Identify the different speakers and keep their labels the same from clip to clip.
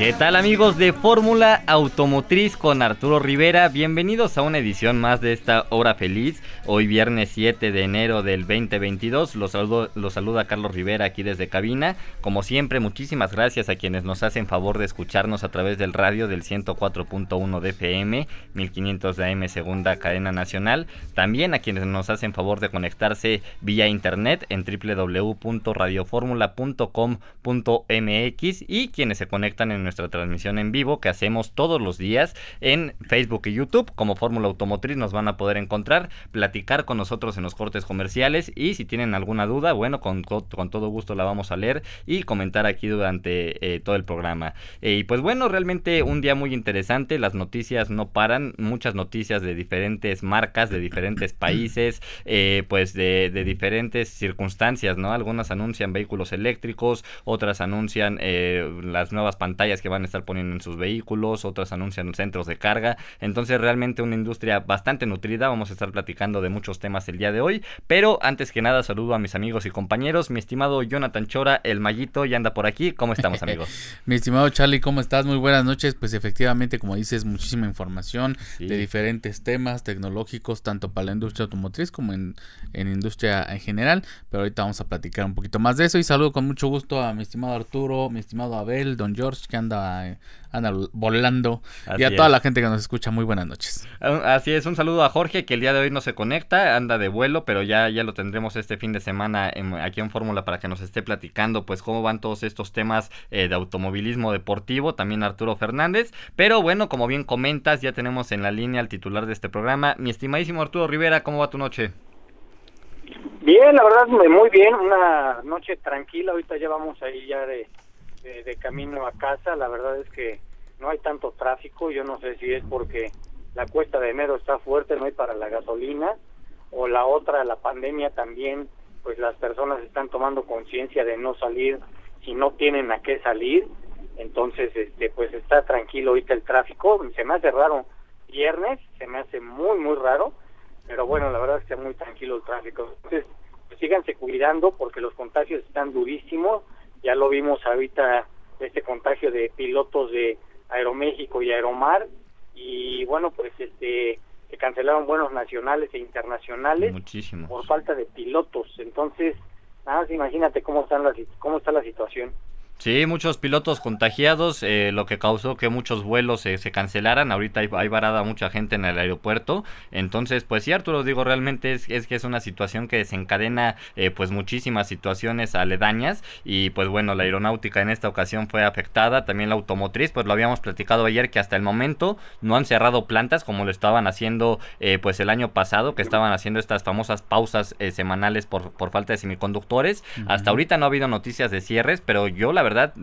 Speaker 1: ¿Qué tal amigos de Fórmula Automotriz con Arturo Rivera? Bienvenidos a una edición más de esta hora feliz. Hoy viernes 7 de enero del 2022. Los, saludo, los saluda Carlos Rivera aquí desde cabina. Como siempre, muchísimas gracias a quienes nos hacen favor de escucharnos a través del radio del 104.1 de FM, 1500 de AM segunda cadena nacional. También a quienes nos hacen favor de conectarse vía internet en www.radioformula.com.mx y quienes se conectan en nuestra transmisión en vivo que hacemos todos los días en Facebook y YouTube. Como Fórmula Automotriz nos van a poder encontrar, platicar con nosotros en los cortes comerciales y si tienen alguna duda, bueno, con, con todo gusto la vamos a leer y comentar aquí durante eh, todo el programa. Eh, y pues bueno, realmente un día muy interesante, las noticias no paran, muchas noticias de diferentes marcas, de diferentes países, eh, pues de, de, diferentes circunstancias, ¿no? Algunas anuncian vehículos eléctricos, otras anuncian las nuevas pantallas que van a estar poniendo en sus vehículos, otras anuncian centros de carga. Entonces realmente una industria bastante nutrida. Vamos a estar platicando de muchos temas el día de hoy. Pero antes que nada saludo a mis amigos y compañeros. Mi estimado Jonathan Chora, el Mallito, ya anda por aquí. ¿Cómo estamos amigos?
Speaker 2: Mi estimado Charlie, ¿cómo estás? Muy buenas noches. Pues efectivamente, como dices, muchísima información sí. de diferentes temas tecnológicos, tanto para la industria automotriz como en, en industria en general. Pero ahorita vamos a platicar un poquito más de eso. Y saludo con mucho gusto a mi estimado Arturo, mi estimado Abel, don George, que anda, anda volando. Así y a toda la gente que nos escucha, muy buenas noches.
Speaker 1: Así es, un saludo a Jorge, que el día de hoy no se conecta, anda de vuelo, pero ya, ya lo tendremos este fin de semana en, aquí en Fórmula para que nos esté platicando, pues, cómo van todos estos temas eh, de automovilismo deportivo, también Arturo Fernández. Pero bueno, como bien comentas, ya tenemos en la línea al titular de este programa. Mi estimadísimo Arturo Rivera, ¿cómo va tu noche?
Speaker 3: Bien, la verdad, muy bien, una noche tranquila, ahorita ya vamos ahí ya de de, camino a casa. La verdad es que no hay tanto tráfico. Yo no sé si es porque la cuesta de enero está fuerte, no hay para la gasolina, o la otra, la pandemia también, pues las personas están tomando conciencia de no salir si no tienen a qué salir. Entonces, este, pues está tranquilo ahorita el tráfico. Se me hace raro viernes, se me hace muy, muy raro, pero bueno, la verdad es que está muy tranquilo el tráfico. Entonces, pues síganse cuidando porque los contagios están durísimos ya lo vimos ahorita este contagio de pilotos de Aeroméxico y Aeromar y bueno pues este se cancelaron vuelos nacionales e internacionales
Speaker 1: Muchísimos.
Speaker 3: por falta de pilotos entonces nada más imagínate cómo están las cómo está la situación
Speaker 1: Sí, muchos pilotos contagiados, eh, lo que causó que muchos vuelos eh, se cancelaran. Ahorita hay, hay, varada mucha gente en el aeropuerto. Entonces, pues sí, Arturo, digo, realmente es, es que es una situación que desencadena eh, pues muchísimas situaciones aledañas. Y pues bueno, la aeronáutica en esta ocasión fue afectada. También la automotriz, pues lo habíamos platicado ayer que hasta el momento no han cerrado plantas como lo estaban haciendo eh, pues el año pasado, que estaban haciendo estas famosas pausas eh, semanales por, por falta de semiconductores. Uh -huh. Hasta ahorita no ha habido noticias de cierres, pero yo la verdad verdad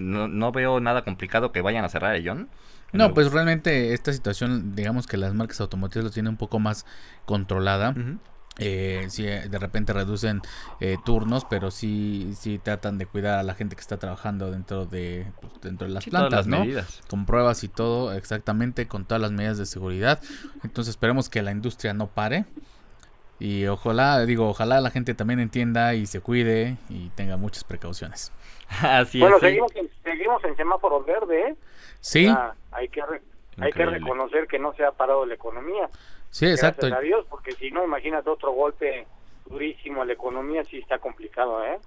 Speaker 1: no, no, veo nada complicado que vayan a cerrar, ¿eh, John?
Speaker 2: No, pues realmente esta situación, digamos que las marcas automotrices lo tienen un poco más controlada. Uh -huh. Eh, si de repente reducen eh, turnos, pero sí, sí tratan de cuidar a la gente que está trabajando dentro de pues, dentro de las
Speaker 1: sí,
Speaker 2: plantas,
Speaker 1: las
Speaker 2: ¿no?
Speaker 1: Medidas.
Speaker 2: Con pruebas y todo, exactamente, con todas las medidas de seguridad. Entonces esperemos que la industria no pare. Y ojalá, digo, ojalá la gente también entienda y se cuide y tenga muchas precauciones.
Speaker 1: Así
Speaker 3: bueno,
Speaker 1: es.
Speaker 3: seguimos, en, seguimos en semáforo verde, ¿eh?
Speaker 2: Sí.
Speaker 3: Hay que re, hay que reconocer que no se ha parado la economía.
Speaker 2: Sí, exacto.
Speaker 3: Gracias a Dios, porque si no, imagínate otro golpe durísimo a la economía, sí está complicado, ¿eh?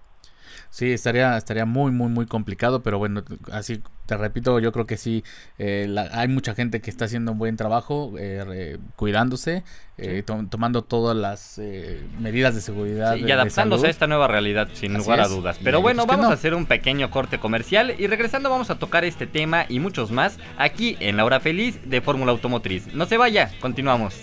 Speaker 2: Sí, estaría, estaría muy, muy, muy complicado, pero bueno, así te repito, yo creo que sí, eh, la, hay mucha gente que está haciendo un buen trabajo, eh, re, cuidándose, eh, to tomando todas las medidas de seguridad.
Speaker 1: Sí, y adaptándose a esta nueva realidad, sin así lugar es. a dudas. Pero y bueno, vamos no. a hacer un pequeño corte comercial y regresando vamos a tocar este tema y muchos más aquí en La Hora Feliz de Fórmula Automotriz. No se vaya, continuamos.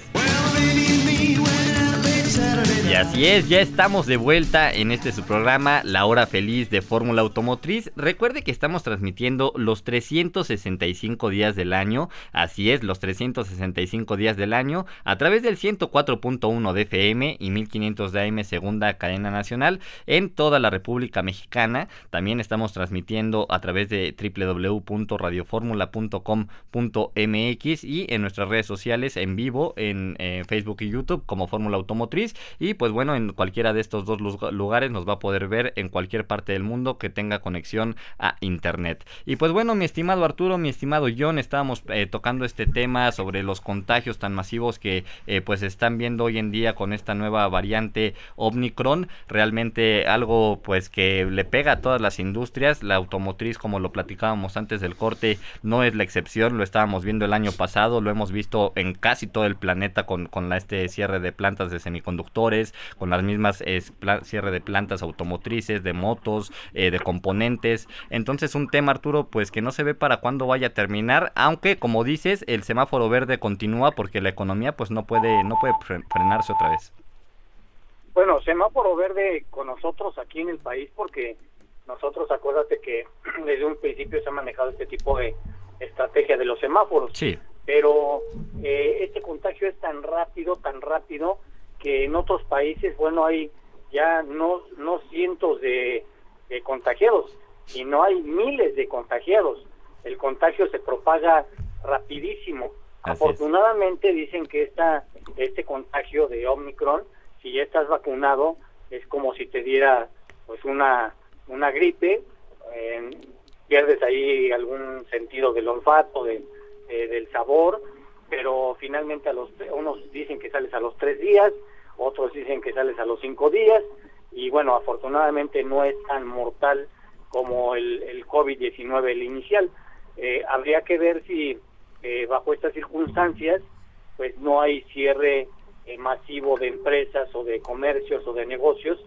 Speaker 1: Y así es, ya estamos de vuelta en este su programa, La Hora Feliz de Fórmula Automotriz. Recuerde que estamos transmitiendo los 365 días del año, así es, los 365 días del año, a través del 104.1 de FM y 1500 de AM segunda cadena nacional en toda la República Mexicana. También estamos transmitiendo a través de www.radioformula.com.mx y en nuestras redes sociales en vivo en eh, Facebook y YouTube como Fórmula Automotriz y pues bueno, en cualquiera de estos dos lugares nos va a poder ver en cualquier parte del mundo que tenga conexión a internet. Y pues bueno, mi estimado Arturo, mi estimado John, estábamos eh, tocando este tema sobre los contagios tan masivos que eh, pues están viendo hoy en día con esta nueva variante Omicron, realmente algo pues que le pega a todas las industrias, la automotriz como lo platicábamos antes del corte no es la excepción, lo estábamos viendo el año pasado, lo hemos visto en casi todo el planeta con, este cierre de plantas de semiconductores, con las mismas cierre de plantas automotrices, de motos, eh, de componentes. Entonces un tema, Arturo, pues que no se ve para cuándo vaya a terminar, aunque como dices, el semáforo verde continúa porque la economía pues no puede, no puede frenarse otra vez.
Speaker 3: Bueno, semáforo verde con nosotros aquí en el país porque nosotros acuérdate que desde un principio se ha manejado este tipo de estrategia de los semáforos.
Speaker 1: Sí.
Speaker 3: Pero eh, este contagio es tan rápido, tan rápido, que en otros países, bueno, hay ya no, no cientos de, contagiados, sino hay miles de contagiados. El contagio se propaga rapidísimo. Afortunadamente dicen que esta, este contagio de Omicron, si ya estás vacunado, es como si te diera pues una, una gripe, eh, pierdes ahí algún sentido del olfato, de, del sabor, pero finalmente a los unos dicen que sales a los tres días, otros dicen que sales a los cinco días y bueno, afortunadamente no es tan mortal como el, el COVID-19, el inicial. Eh, habría que ver si eh, bajo estas circunstancias pues no hay cierre eh, masivo de empresas o de comercios o de negocios,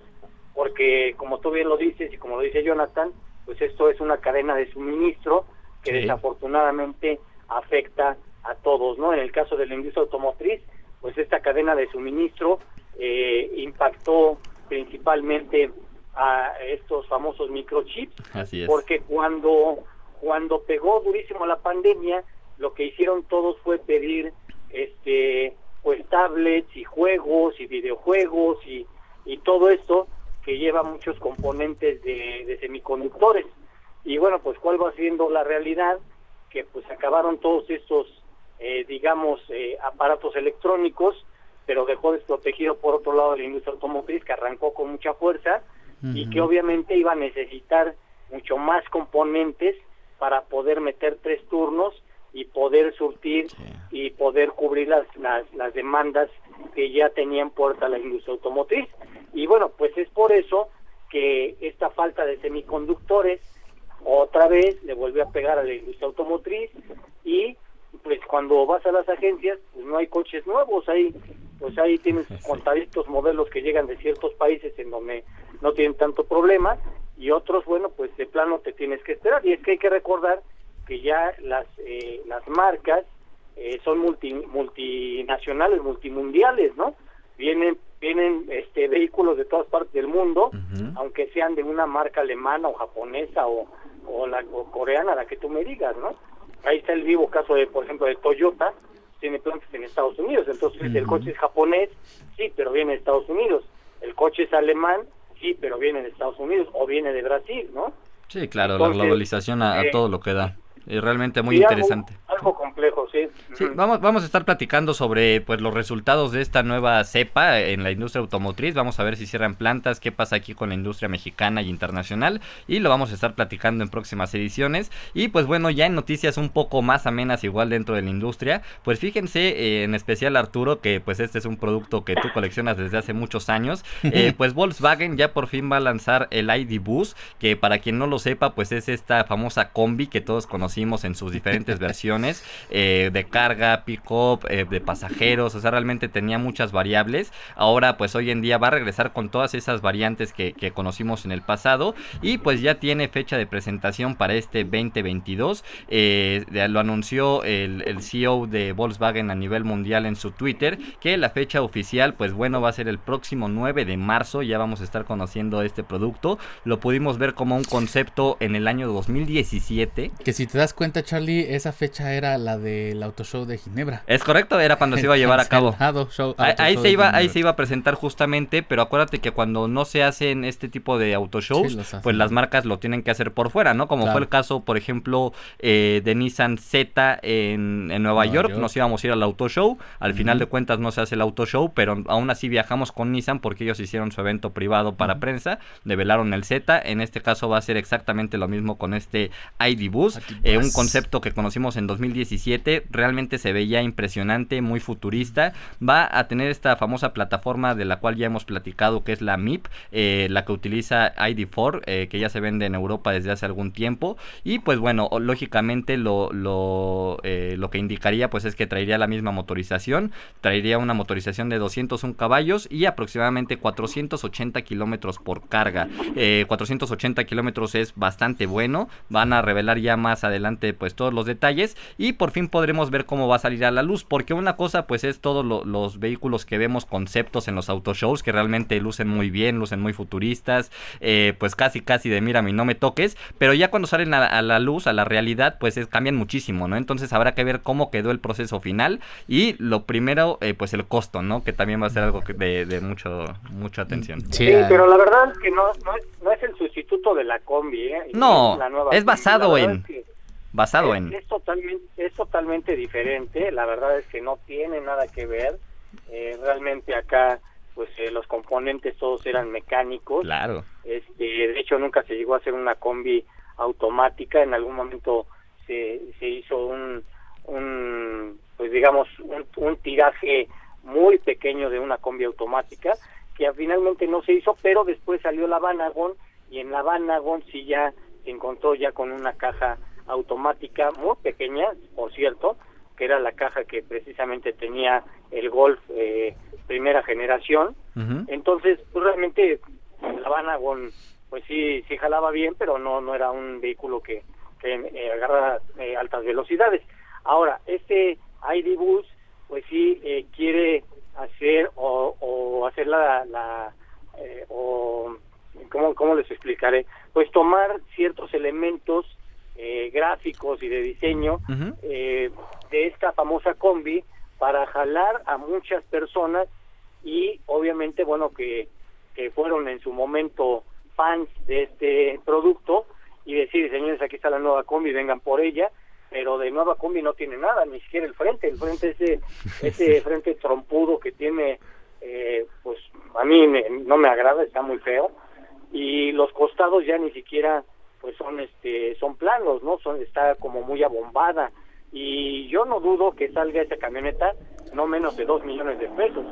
Speaker 3: porque como tú bien lo dices y como lo dice Jonathan, pues esto es una cadena de suministro que desafortunadamente afecta a todos, ¿no? En el caso de la industria automotriz, pues esta cadena de suministro eh, impactó principalmente a estos famosos microchips, porque cuando cuando pegó durísimo la pandemia, lo que hicieron todos fue pedir este pues tablets y juegos y videojuegos y, y todo esto que lleva muchos componentes de, de semiconductores. Y bueno, pues cuál va siendo la realidad, que pues acabaron todos estos, eh, digamos, eh, aparatos electrónicos pero dejó desprotegido por otro lado la industria automotriz que arrancó con mucha fuerza y que obviamente iba a necesitar mucho más componentes para poder meter tres turnos y poder surtir y poder cubrir las, las, demandas que ya tenía en puerta la industria automotriz. Y bueno, pues es por eso que esta falta de semiconductores otra vez le volvió a pegar a la industria automotriz y pues cuando vas a las agencias pues no hay coches nuevos, hay pues ahí tienes contaditos modelos que llegan de ciertos países en donde no tienen tanto problema y otros, bueno, pues de plano te tienes que esperar. Y es que hay que recordar que ya las, eh, las marcas eh, son multi, multinacionales, multimundiales, ¿no? Vienen, vienen este, vehículos de todas partes del mundo, aunque sean de una marca alemana o japonesa o, o, la, o coreana, la que tú me digas, ¿no? Ahí está el vivo caso de, por ejemplo, de Toyota, tiene plantas en Estados Unidos. Entonces, el coche es japonés, sí, pero viene de Estados Unidos. El coche es alemán, sí, pero viene de Estados Unidos o viene de Brasil, ¿no?
Speaker 1: Sí, claro, la globalización a, eh, todo lo que da. Es realmente muy interesante.
Speaker 3: Algo, complejo, sí.
Speaker 1: Sí, vamos, vamos a estar platicando sobre pues los resultados de esta nueva cepa en la industria automotriz. Vamos a ver si cierran plantas, qué pasa aquí con la industria mexicana y internacional. Y lo vamos a estar platicando en próximas ediciones. Y pues bueno, ya en noticias un poco más amenas igual dentro de la industria. Pues fíjense, eh, en especial Arturo, que pues este es un producto que tú coleccionas desde hace muchos años. Eh, pues Volkswagen ya por fin va a lanzar el ID Bus, que para quien no lo sepa, pues es esta famosa combi que todos conocimos en sus diferentes versiones, eh, de carga, pick-up, eh, de pasajeros, o sea, realmente tenía muchas variables. Ahora, pues hoy en día va a regresar con todas esas variantes que, conocimos en el pasado y pues ya tiene fecha de presentación para este 2022. Eh, lo anunció el, el CEO de Volkswagen a nivel mundial en su Twitter, que la fecha oficial, pues bueno, va a ser el próximo 9 de marzo, ya vamos a estar conociendo este producto. Lo pudimos ver como un concepto en el año 2017.
Speaker 2: Que si te das cuenta, Charlie, esa fecha era la del Auto Show de Ginebra.
Speaker 1: Es correcto, era cuando se iba a llevar a cabo. ahí, se iba, ahí se iba a presentar justamente, pero acuérdate que cuando no se hacen este tipo de auto shows, pues las marcas lo tienen que hacer por fuera, ¿no? Como fue el caso, por ejemplo, eh, de Nissan Z en, Nueva, York. Nos íbamos a ir al auto show. Al final de cuentas no se hace el auto show, pero aún así viajamos con Nissan porque ellos hicieron su evento privado para prensa, develaron el Z. En este caso va a ser exactamente lo mismo con este ID Bus, eh, un concepto que conocimos en 2017. Realmente se veía impresionante, muy futurista. Va a tener esta famosa plataforma de la cual ya hemos platicado, que es la MIP, eh, la que utiliza ID4, eh, que ya se vende en Europa desde hace algún tiempo. Y pues bueno, lógicamente lo, lo, lo que indicaría pues es que traería la misma motorización, traería una motorización de 201 caballos y aproximadamente 480 kilómetros por carga. 480 kilómetros es bastante bueno, van a revelar ya más adelante pues todos los detalles y por fin podremos ver cómo va a salir a la luz, porque una cosa pues es todos los vehículos que vemos conceptos en los autoshows que realmente lucen muy bien, lucen muy futuristas, eh, pues casi casi de mira, mi no me toques, pero ya cuando salen a, la luz, a la realidad, pues cambian muchísimo, ¿no? Entonces habrá que ver cómo quedó el proceso final y lo primero, eh, pues el costo, ¿no? Que también va a ser algo de, de mucho, mucha atención.
Speaker 3: Sí, pero la verdad es que no, no, es, el sustituto de la combi, ¿eh?
Speaker 1: No, es, basado en basado en...
Speaker 3: Es totalmente, es totalmente diferente, la verdad es que no tiene nada que ver. Eh, realmente acá, pues eh, los componentes todos eran mecánicos.
Speaker 1: Claro.
Speaker 3: Este, de hecho, nunca se llegó a hacer una combi automática. En algún momento se, se hizo un, un pues digamos, un, un tiraje muy pequeño de una combi automática que finalmente no se hizo, pero después salió la Vanagon y en la Vanagon sí ya se encontró ya con una caja automática muy pequeña, por cierto, que era la caja que precisamente tenía el Golf eh, primera generación. Entonces, pues, realmente la Vanagon, pues sí, sí jalaba bien, pero no, no era un vehículo que, que eh, agarra eh, altas velocidades. Ahora, este ID Bus, pues sí quiere hacer o, o hacer la, la o ¿cómo, ¿cómo les explicaré? Pues tomar ciertos elementos eh, gráficos y de diseño eh, de esta famosa combi para jalar a muchas personas y obviamente bueno que, que fueron en su momento fans de este producto y decir señores aquí está la nueva combi vengan por ella pero de nueva combi no tiene nada ni siquiera el frente. El frente ese ese frente trompudo que tiene eh, pues a mí no me agrada está muy feo. Y los costados ya ni siquiera pues son este son planos no son está como muy abombada. Y yo no dudo que salga esa camioneta no menos de dos millones de pesos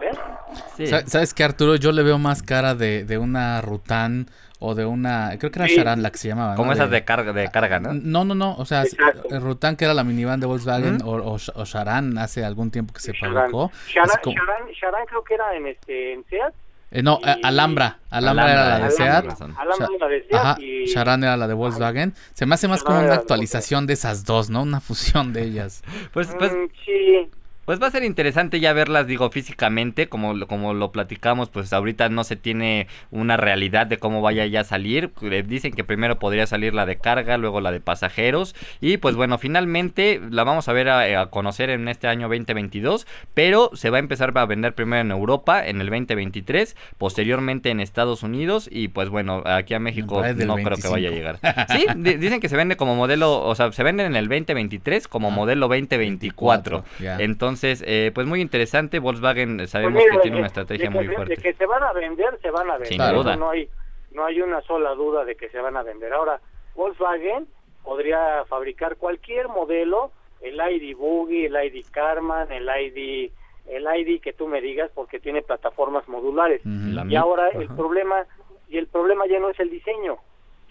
Speaker 3: ¿eh?
Speaker 2: sabes qué Arturo yo le veo más cara de, de una Rutan o de una creo que era Sharan la que se llamaba
Speaker 1: como esas de carga de carga no
Speaker 2: no no no o sea Rutan que era la minivan de Volkswagen o, o, Sharan hace algún tiempo que se fabricó
Speaker 3: Sharan, Sharan, creo que era en este en Seat
Speaker 2: eh, no, Alhambra. Alhambra. era la de Seat.
Speaker 3: Alhambra era la de Seat. Ajá,
Speaker 2: y... Charan era la de Volkswagen. Se me hace más como una actualización de esas dos, ¿no? Una fusión de ellas.
Speaker 1: Pues, pues. Mm, sí. Pues va a ser interesante ya verlas, digo, físicamente, como, como lo platicamos, pues ahorita no se tiene una realidad de cómo vaya ya a salir. Eh, dicen que primero podría salir la de carga, luego la de pasajeros. Y pues bueno, finalmente la vamos a ver a, conocer en este año 2022, pero se va a empezar a vender primero en Europa en el 2023, posteriormente en Estados Unidos y pues bueno, aquí a México no creo que vaya a llegar. Sí, dicen que se vende como modelo, o sea, se venden en el 2023 como ah, modelo 2024. Entonces, entonces, eh, pues muy interesante. Volkswagen eh, sabemos pues que tiene una estrategia muy fuerte.
Speaker 3: De que se van a vender, se van a vender. Sin duda. No hay, no hay una sola duda de que se van a vender. Ahora, Volkswagen podría fabricar cualquier modelo, el ID Buggy, el ID Carman, el ID el ID que tú me digas porque tiene plataformas modulares. y ahora el problema y el problema ya no es el diseño,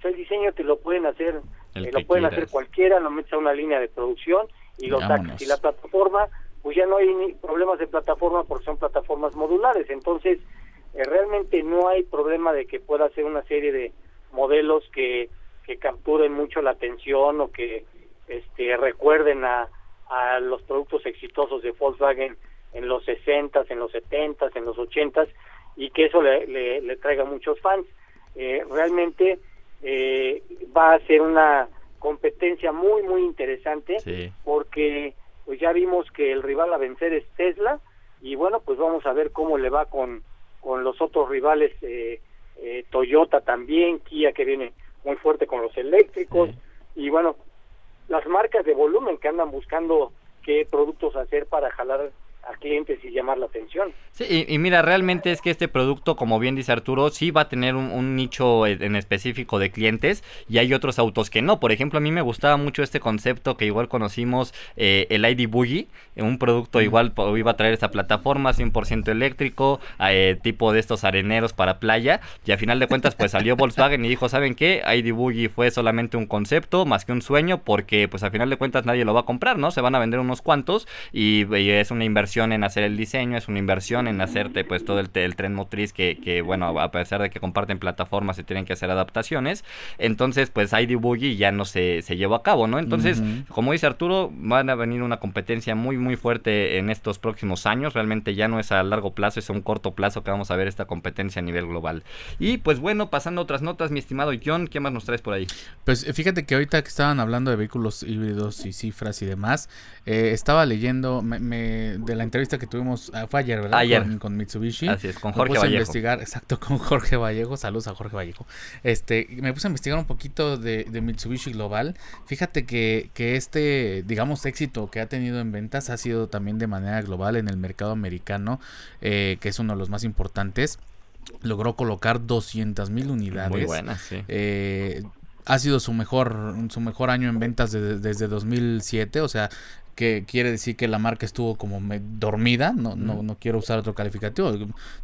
Speaker 3: el diseño te lo pueden hacer, eh, lo pueden hacer cualquiera, lo metes a una línea de producción y lo sacas. Y la plataforma, pues ya no hay ni problemas de plataforma porque son plataformas modulares. Entonces, eh, realmente no hay problema de que pueda hacer una serie de modelos que, que capturen mucho la atención o que este, recuerden a, a los productos exitosos de Volkswagen en los 60 en los 70 en los 80 y que eso le, le, traiga muchos fans. Eh, realmente eh, va a ser una competencia muy, muy interesante porque pues ya vimos que el rival a vencer es Tesla y bueno, pues vamos a ver cómo le va con, con los otros rivales, eh, eh Toyota también, Kia que viene muy fuerte con los eléctricos y bueno, las marcas de volumen que andan buscando qué productos hacer para jalar a clientes y llamar la atención.
Speaker 1: Sí, y, mira, realmente es que este producto, como bien dice Arturo, sí va a tener un, nicho en específico de clientes y hay otros autos que no. Por ejemplo, a mí me gustaba mucho este concepto que igual conocimos, eh, el ID Buggy, un producto igual iba a traer esa plataforma 100% eléctrico, eh, tipo de estos areneros para playa y a final de cuentas pues salió Volkswagen y dijo, ¿saben qué? ID Buggy fue solamente un concepto más que un sueño porque pues a final de cuentas nadie lo va a comprar, ¿no? Se van a vender unos cuantos y es una inversión en hacer el diseño, es una inversión en hacerte pues todo el, tren motriz que, que, bueno, a pesar de que comparten plataformas se tienen que hacer adaptaciones, entonces pues ID Boogie ya no se, se llevó a cabo, ¿no? Entonces, como dice Arturo, van a venir una competencia muy muy fuerte en estos próximos años, realmente ya no es a largo plazo, es a un corto plazo que vamos a ver esta competencia a nivel global. Y pues bueno, pasando a otras notas, mi estimado John, ¿qué más nos traes por ahí?
Speaker 2: Pues fíjate que ahorita que estaban hablando de vehículos híbridos y cifras y demás, eh, estaba leyendo me, de la entrevista que tuvimos, ah, fue ayer, ¿verdad?
Speaker 1: Ayer.
Speaker 2: Con, Mitsubishi.
Speaker 1: Así es, con Jorge me puse
Speaker 2: Vallejo. a investigar, exacto, con Jorge Vallejo. Saludos a Jorge Vallejo. Este, me puse a investigar un poquito de, Mitsubishi Global. Fíjate que, que este, digamos, éxito que ha tenido en ventas ha sido también de manera global en el mercado americano, eh, que es uno de los más importantes logró colocar 200 mil unidades. Muy
Speaker 1: buenas, sí.
Speaker 2: Eh, ha sido su mejor su mejor año en ventas desde 2007, o sea, que quiere decir que la marca estuvo como dormida, no, no, no quiero usar otro calificativo,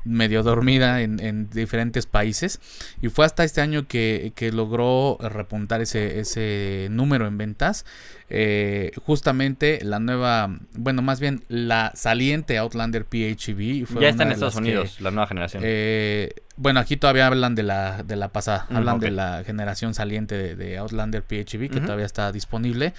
Speaker 2: medio dormida en, en, diferentes países. Y fue hasta este año que, que logró repuntar ese, ese número en ventas. Eh, justamente la nueva, bueno, más bien la saliente Outlander PHEV.
Speaker 1: Fue ya está en Estados Unidos, la nueva generación.
Speaker 2: Eh, bueno, aquí todavía hablan de la, de la pasada, mm, hablan de la generación saliente de, Outlander PHEV que todavía está disponible.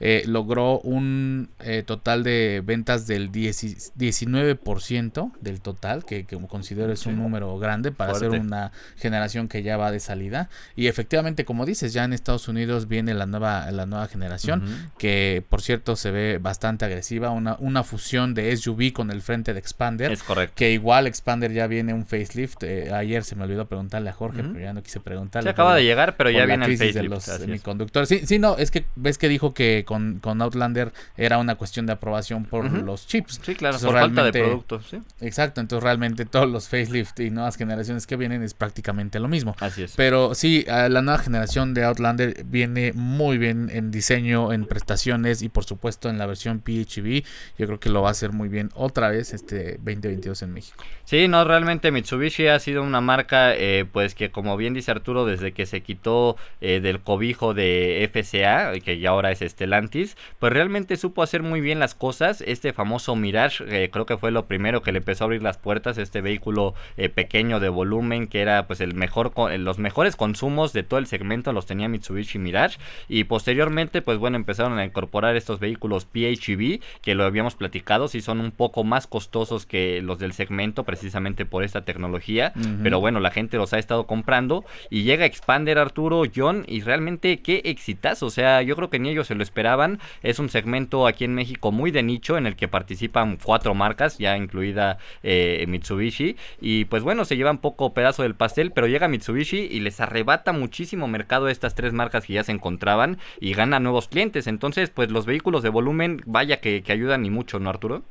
Speaker 2: Eh, logró un eh, total de ventas del 19% del total, que, que considero es un número grande para ser una generación que ya va de salida. Y efectivamente, como dices, ya en Estados Unidos viene la nueva, la nueva generación, que por cierto se ve bastante agresiva, una, una fusión de SUV con el frente de Expander.
Speaker 1: Es correcto.
Speaker 2: Que igual Expander ya viene un facelift. Eh, ayer se me olvidó preguntarle a Jorge, pero ya no quise preguntarle.
Speaker 1: Se acaba de llegar, pero ya viene el facelift.
Speaker 2: De los semiconductores. Sí, sí, no, es que ves que dijo que con, con Outlander era una cuestión de aprobación por los chips.
Speaker 1: Sí, claro, por falta de productos. ¿sí?
Speaker 2: Exacto, entonces realmente todos los facelift y nuevas generaciones que vienen es prácticamente lo mismo.
Speaker 1: Así es.
Speaker 2: Pero sí, la nueva generación de Outlander viene muy bien en diseño, en prestaciones y por supuesto en la versión PHEV. Yo creo que lo va a hacer muy bien otra vez este 2022 en México.
Speaker 1: Sí, no, realmente Mitsubishi ha sido una marca eh, pues que como bien dice Arturo, desde que se quitó eh, del cobijo de FCA, que ya ahora es Stellantis, pues realmente supo hacer muy bien las cosas. Este famoso Mirage, eh, creo que fue lo primero que le empezó a abrir las puertas, este vehículo eh, pequeño de volumen, que era pues el mejor, los mejores consumos de todo el segmento los tenía Mitsubishi Mirage. Y posteriormente, pues bueno, empezaron a incorporar estos vehículos PHEV, que lo habíamos platicado, si son un poco más costosos que los del segmento, precisamente por esta tecnología. Pero bueno, la gente los ha estado comprando. Y llega Expander Arturo, John, y realmente qué exitazo. O sea, yo creo que ni ellos se lo esperaban. Es un segmento aquí en México muy de nicho en el que participan cuatro marcas, ya incluida eh, Mitsubishi. Y pues bueno, se llevan poco pedazo del pastel, pero llega Mitsubishi y les arrebata muchísimo mercado a estas tres marcas que ya se encontraban y gana nuevos clientes. Entonces, pues los vehículos de volumen, vaya que, ayudan y mucho, ¿no, Arturo?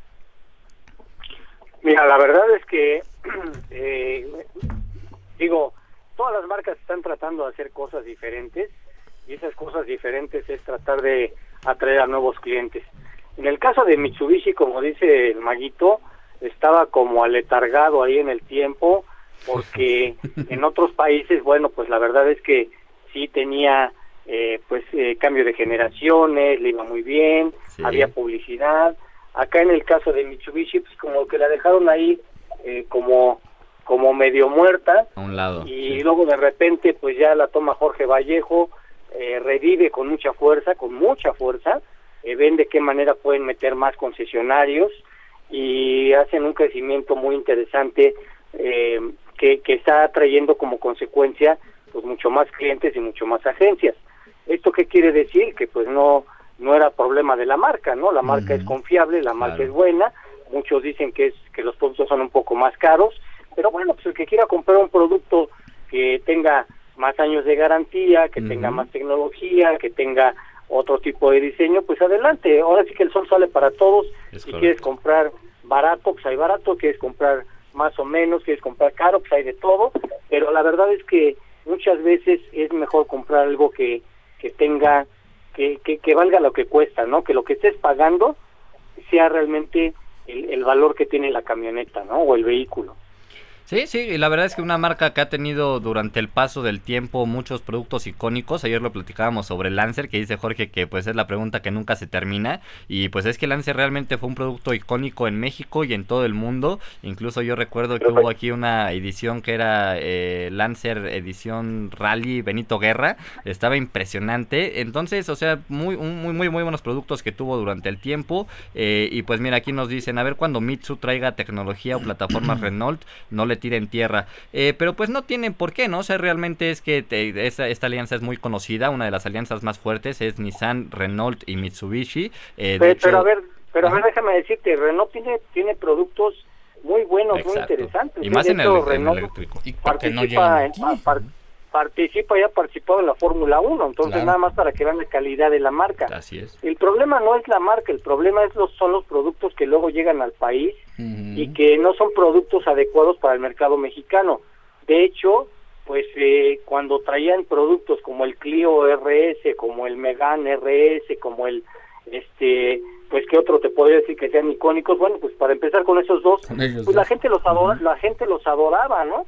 Speaker 3: Mira, la verdad es que, eh, digo, todas las marcas están tratando de hacer cosas diferentes y esas cosas diferentes es tratar de atraer a nuevos clientes. En el caso de Mitsubishi, como dice el maguito, estaba como aletargado ahí en el tiempo, porque en otros países, bueno, pues la verdad es que sí tenía eh, pues eh, cambio de generaciones, le iba muy bien, había publicidad. Acá en el caso de Mitsubishi, pues como que la dejaron ahí eh, como como medio muerta.
Speaker 1: A un lado.
Speaker 3: Y luego de repente pues ya la toma Jorge Vallejo, revive con mucha fuerza, con mucha fuerza, ven de qué manera pueden meter más concesionarios y hacen un crecimiento muy interesante que, que está trayendo como consecuencia pues mucho más clientes y mucho más agencias. ¿Esto qué quiere decir? Que pues no no era problema de la marca, ¿no? La marca es confiable, la marca es buena, muchos dicen que es que los productos son un poco más caros, pero bueno, pues el que quiera comprar un producto que tenga más años de garantía, que tenga más tecnología, que tenga otro tipo de diseño, pues adelante. Ahora sí que el sol sale para todos. si quieres comprar barato, pues hay barato, quieres comprar más o menos, quieres comprar caro, pues hay de todo, pero la verdad es que muchas veces es mejor comprar algo que que tenga, que, valga lo que cuesta, ¿no? Que lo que estés pagando sea realmente el, el valor que tiene la camioneta, ¿no? O el vehículo.
Speaker 1: Sí, sí, y la verdad es que una marca que ha tenido durante el paso del tiempo muchos productos icónicos, ayer lo platicábamos sobre Lancer, que dice Jorge que pues es la pregunta que nunca se termina, y pues es que Lancer realmente fue un producto icónico en México y en todo el mundo, incluso yo recuerdo que hubo aquí una edición que era eh, Lancer edición Rally Benito Guerra, estaba impresionante, entonces, o sea, muy, muy, muy, muy buenos productos que tuvo durante el tiempo, eh, y pues mira, aquí nos dicen, a ver cuando Mitsu traiga tecnología o plataformas Renault, no le tira en tierra. Eh, pero pues no tienen por qué, ¿no? O sea, realmente es que esta, alianza es muy conocida, una de las alianzas más fuertes es Nissan, Renault y Mitsubishi.
Speaker 3: Eh, pero, a ver, pero a ver, déjame decirte, Renault tiene, tiene productos muy buenos, muy interesantes.
Speaker 1: Y más en el, eléctrico.
Speaker 3: Y participa, en, participa y ha participado en la Fórmula 1, entonces nada más para que vean la calidad de la marca.
Speaker 1: Así es.
Speaker 3: El problema no es la marca, el problema es los, son los productos que luego llegan al país y que no son productos adecuados para el mercado mexicano. De hecho, pues eh, cuando traían productos como el Clio RS, como el Megan RS, como el este pues qué otro te podría decir que sean icónicos bueno pues para empezar con esos dos pues la gente los adora, la gente los adoraba no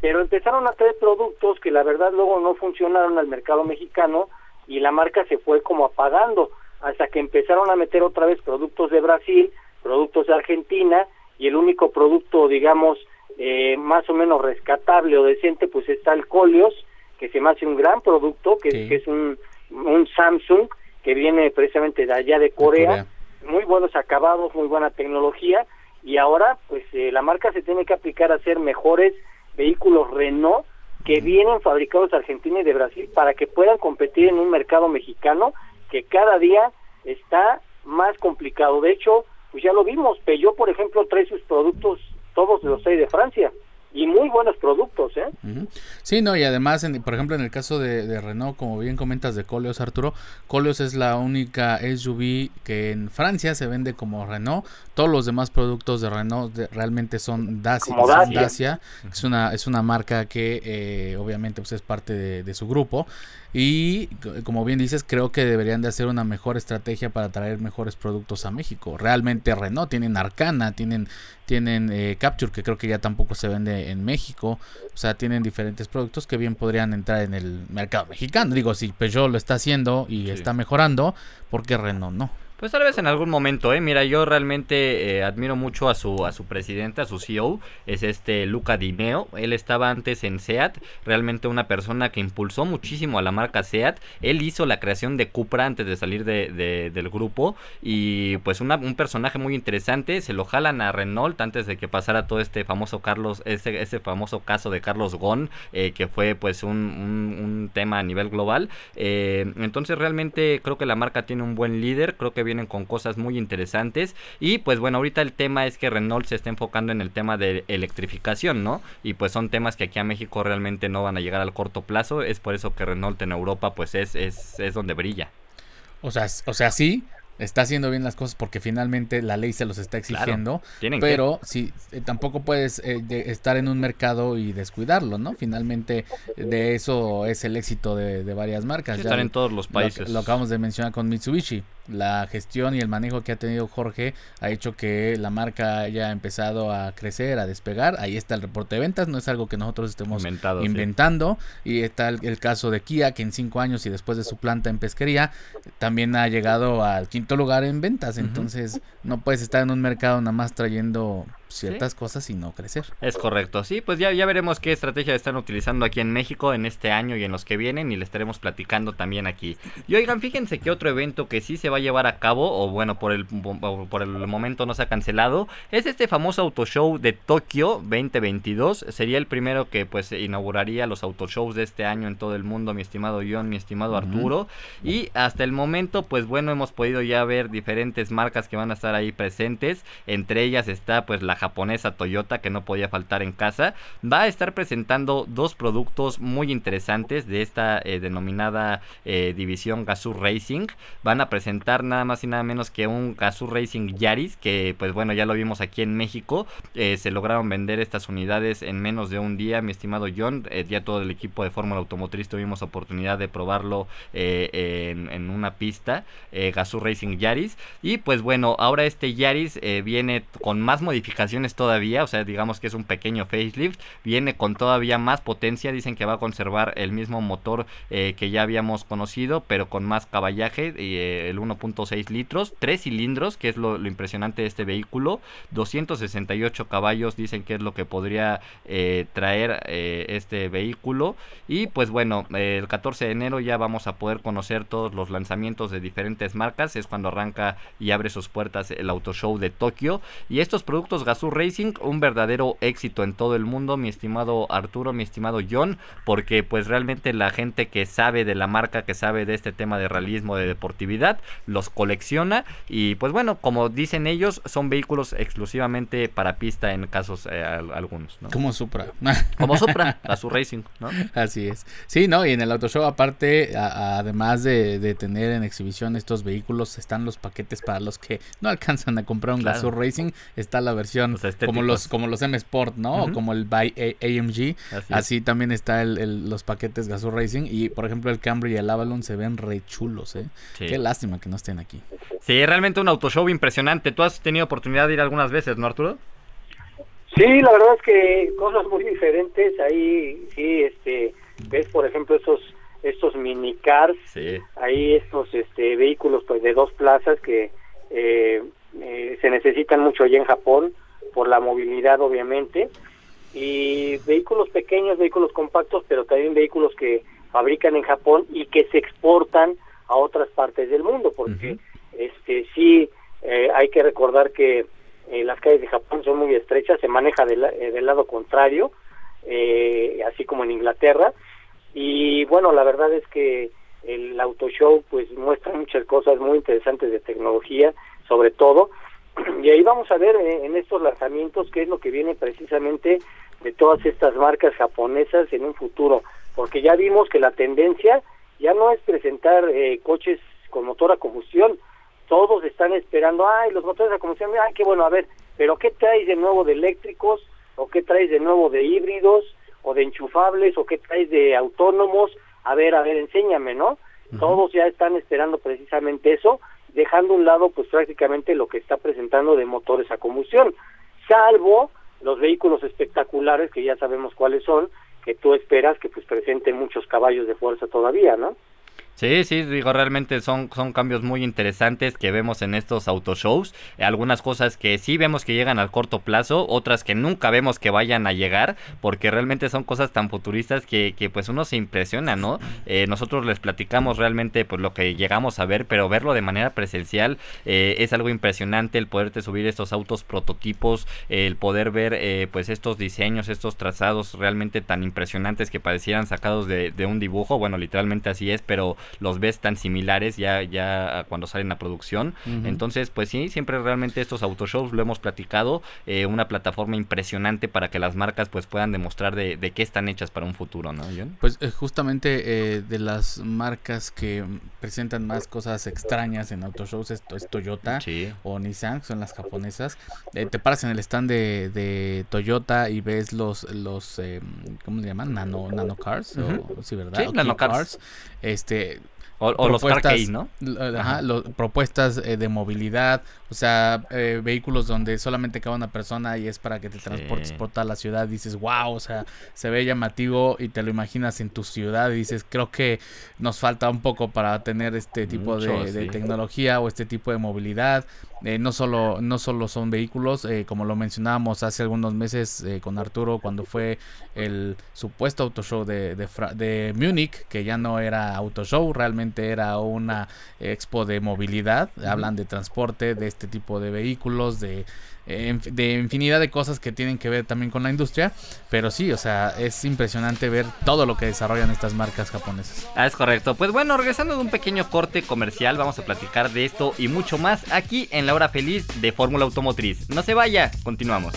Speaker 3: pero empezaron a traer productos que la verdad luego no funcionaron al mercado mexicano y la marca se fue como apagando hasta que empezaron a meter otra vez productos de Brasil productos de Argentina y el único producto digamos eh, más o menos rescatable o decente pues está el Colios que se me hace un gran producto que, que es un, un Samsung que viene precisamente de allá de Corea, buenos acabados, muy buena tecnología y ahora pues eh, la marca se tiene que aplicar a hacer mejores vehículos Renault que vienen fabricados de Argentina y de Brasil para que puedan competir en un mercado mexicano que cada día está más complicado. De hecho, pues ya lo vimos, Peugeot por ejemplo trae sus productos todos los seis de Francia y muy buenos productos, ¿eh?
Speaker 2: Sí, no, y además, en, por ejemplo, en el caso de, Renault, como bien comentas de Coleos, Arturo, Coleos es la única SUV que en Francia se vende como Renault. Todos los demás productos de Renault realmente son Dacia. Dacia. Es, una, es una marca que eh, obviamente pues, es parte de, de su grupo. Y como bien dices, creo que deberían de hacer una mejor estrategia para traer mejores productos a México. Realmente Renault tienen Arcana, tienen, tienen eh, Capture, que creo que ya tampoco se vende en México. O sea, tienen diferentes productos que bien podrían entrar en el mercado mexicano. Digo, si Peugeot lo está haciendo y está mejorando, ¿por qué Renault no?
Speaker 1: Pues tal vez en algún momento, ¿eh? Mira, yo realmente eh, admiro mucho a su, a su presidente, a su CEO, es este Luca Di Meo. Él estaba antes en SEAT, realmente una persona que impulsó muchísimo a la marca SEAT. Él hizo la creación de Cupra antes de salir de, del grupo y pues un personaje muy interesante. Se lo jalan a Renault antes de que pasara todo este famoso Carlos, ese, ese famoso caso de Carlos Gon, eh, que fue pues un, un, tema a nivel global. Eh, entonces realmente creo que la marca tiene un buen líder, creo que vienen con cosas muy interesantes. Y pues bueno, ahorita el tema es que Renault se está enfocando en el tema de electrificación, ¿no? Y pues son temas que aquí a México realmente no van a llegar al corto plazo. Es por eso que Renault en Europa pues es, es, es donde brilla.
Speaker 2: O sea, o sea, sí, está haciendo bien las cosas porque finalmente la ley se los está exigiendo. pero si eh, tampoco puedes eh, estar en un mercado y descuidarlo, ¿no? Finalmente de eso es el éxito de, varias marcas.
Speaker 1: están en todos los países.
Speaker 2: Lo, acabamos de mencionar con Mitsubishi. La gestión y el manejo que ha tenido Jorge ha hecho que la marca haya empezado a crecer, a despegar. Ahí está el reporte de ventas, no es algo que nosotros estemos inventando. Y está el, caso de Kia, que en cinco años y después de su planta en pesquería, también ha llegado al quinto lugar en ventas. Entonces, no puedes estar en un mercado nada más trayendo ciertas cosas y no crecer.
Speaker 1: Es correcto, sí, pues ya, ya veremos qué estrategia están utilizando aquí en México en este año y en los que vienen y le estaremos platicando también aquí. Y oigan, fíjense que otro evento que sí se va a llevar a cabo, o bueno, por el, por el momento no se ha cancelado, es este famoso auto show de Tokio 2022. Sería el primero que pues inauguraría los autoshows de este año en todo el mundo, mi estimado John, mi estimado Arturo. Y hasta el momento, pues bueno, hemos podido ya ver diferentes marcas que van a estar ahí presentes. Entre ellas está pues la japonesa Toyota que no podía faltar en casa, va a estar presentando dos productos muy interesantes de esta eh, denominada eh, división Gazoo Racing. Van a presentar nada más y nada menos que un Gazoo Racing Yaris que pues bueno ya lo vimos aquí en México. Eh, se lograron vender estas unidades en menos de un día, mi estimado John. ya todo el equipo de Fórmula Automotriz tuvimos oportunidad de probarlo en, en, una pista, Gazoo Racing Yaris. Y pues bueno, ahora este Yaris viene con más modificaciones todavía, o sea, digamos que es un pequeño facelift, viene con todavía más potencia, dicen que va a conservar el mismo motor eh, que ya habíamos conocido, pero con más caballaje, eh, el 1.6 litros, 3 cilindros, que es lo, impresionante de este vehículo, 268 caballos dicen que es lo que podría eh, traer este vehículo, y pues bueno, el 14 de enero ya vamos a poder conocer todos los lanzamientos de diferentes marcas, es cuando arranca y abre sus puertas el Auto Show de Tokio, y estos productos su Racing, un verdadero éxito en todo el mundo, mi estimado Arturo, mi estimado John, porque pues realmente la gente que sabe de la marca, que sabe de este tema de realismo, de deportividad, los colecciona y pues bueno, como dicen ellos, son vehículos exclusivamente para pista en casos eh, algunos.
Speaker 2: Como Supra.
Speaker 1: Como Supra, su Racing, ¿no?
Speaker 2: Así es. Sí, ¿no? Y en el Auto Show aparte, además de, tener en exhibición estos vehículos, están los paquetes para los que no alcanzan a comprar un claro. Racing, está la versión como los como los M Sport, ¿no? O como el By AMG. Así, también está el, los paquetes Gazoo Racing y por ejemplo el Camry y el Avalon se ven re chulos, ¿eh? Qué lástima que no estén aquí.
Speaker 1: Sí, realmente un autoshow impresionante. Tú has tenido oportunidad de ir algunas veces, ¿no, Arturo?
Speaker 3: Sí, la verdad es que cosas muy diferentes. Ahí sí, este, ves por ejemplo esos estos mini cars, sí. ahí estos este vehículos pues de dos plazas que eh, eh, se necesitan mucho allá en Japón por la movilidad obviamente, y vehículos pequeños, vehículos compactos, pero también vehículos que fabrican en Japón y que se exportan a otras partes del mundo, porque este sí eh, hay que recordar que eh, las calles de Japón son muy estrechas, se maneja del, eh, del lado contrario, así como en Inglaterra, y bueno, la verdad es que el auto show pues muestra muchas cosas muy interesantes de tecnología, sobre todo, y ahí vamos a ver eh, en estos lanzamientos qué es lo que viene precisamente de todas estas marcas japonesas en un futuro, porque ya vimos que la tendencia ya no es presentar eh, coches con motor a combustión, todos están esperando, ay, los motores a combustión, ay, qué bueno, a ver, pero ¿qué traes de nuevo de eléctricos? ¿O qué traes de nuevo de híbridos? ¿O de enchufables? ¿O qué traes de autónomos? A ver, a ver, enséñame, ¿no? Todos ya están esperando precisamente eso, dejando a un lado pues prácticamente lo que está presentando de motores a combustión, salvo los vehículos espectaculares que ya sabemos cuáles son, que tú esperas que pues presenten muchos caballos de fuerza todavía, ¿no?
Speaker 1: Sí, sí, digo, realmente son, son cambios muy interesantes que vemos en estos autoshows. Algunas cosas que sí vemos que llegan al corto plazo, otras que nunca vemos que vayan a llegar, porque realmente son cosas tan futuristas que, que pues uno se impresiona, ¿no? Eh, nosotros les platicamos realmente pues lo que llegamos a ver, pero verlo de manera presencial eh, es algo impresionante, el poderte subir estos autos prototipos, el poder ver eh, pues estos diseños, estos trazados realmente tan impresionantes que parecieran sacados de, de un dibujo, bueno, literalmente así es, pero los ves tan similares ya, ya cuando salen a producción. Entonces, pues sí, siempre realmente estos autoshows lo hemos platicado, eh, una plataforma impresionante para que las marcas pues puedan demostrar de, qué están hechas para un futuro, ¿no,
Speaker 2: Pues eh, justamente eh, de las marcas que presentan más cosas extrañas en autoshows es, es Toyota o Nissan, son las japonesas. te paras en el stand de, Toyota y ves los, los ¿cómo le llaman? Nano, nano cars, sí, ¿verdad?
Speaker 1: nano cars.
Speaker 2: Este,
Speaker 1: o, los arcade, ¿no?
Speaker 2: Ajá, propuestas eh, de movilidad, o sea, eh, vehículos donde solamente cabe una persona y es para que te transportes por toda la ciudad. Dices, wow, o sea, se ve llamativo y te lo imaginas en tu ciudad. Y dices, creo que nos falta un poco para tener este tipo de, tecnología o este tipo de movilidad. Eh, no solo no solo son vehículos, como lo mencionábamos hace algunos meses con Arturo cuando fue el supuesto auto show de, de, de Múnich, que ya no era auto show, realmente era una expo de movilidad, hablan de transporte, de este tipo de vehículos, de, de infinidad de cosas que tienen que ver también con la industria, pero sí, o sea, es impresionante ver todo lo que desarrollan estas marcas japonesas.
Speaker 1: Ah, es correcto. Pues bueno, regresando de un pequeño corte comercial, vamos a platicar de esto y mucho más aquí en la hora feliz de Fórmula Automotriz. No se vaya, continuamos.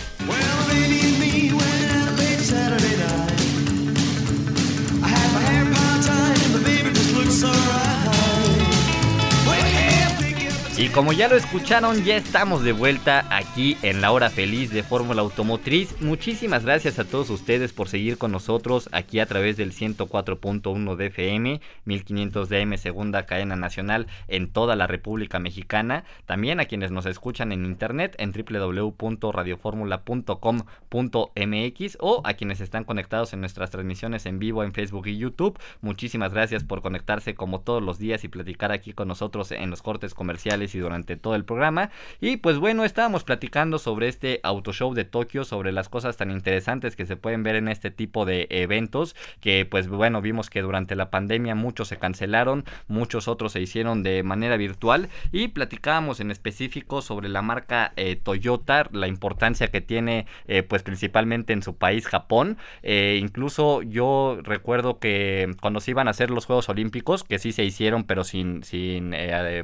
Speaker 1: Y como ya lo escucharon, ya estamos de vuelta aquí en la hora feliz de Fórmula Automotriz. Muchísimas gracias a todos ustedes por seguir con nosotros aquí a través del 104.1 de FM, 1500 DM segunda cadena nacional en toda la República Mexicana. También a quienes nos escuchan en internet en www.radioformula.com.mx o a quienes están conectados en nuestras transmisiones en vivo en Facebook y YouTube. Muchísimas gracias por conectarse como todos los días y platicar aquí con nosotros en los cortes comerciales y durante todo el programa. Y pues bueno, estábamos platicando sobre este auto show de Tokio, sobre las cosas tan interesantes que se pueden ver en este tipo de eventos, que pues bueno, vimos que durante la pandemia muchos se cancelaron, muchos otros se hicieron de manera virtual y platicábamos en específico sobre la marca eh, Toyota, la importancia que tiene eh, pues principalmente en su país Japón. Eh, incluso yo recuerdo que cuando se iban a hacer los Juegos Olímpicos, que sí se hicieron pero sin, sin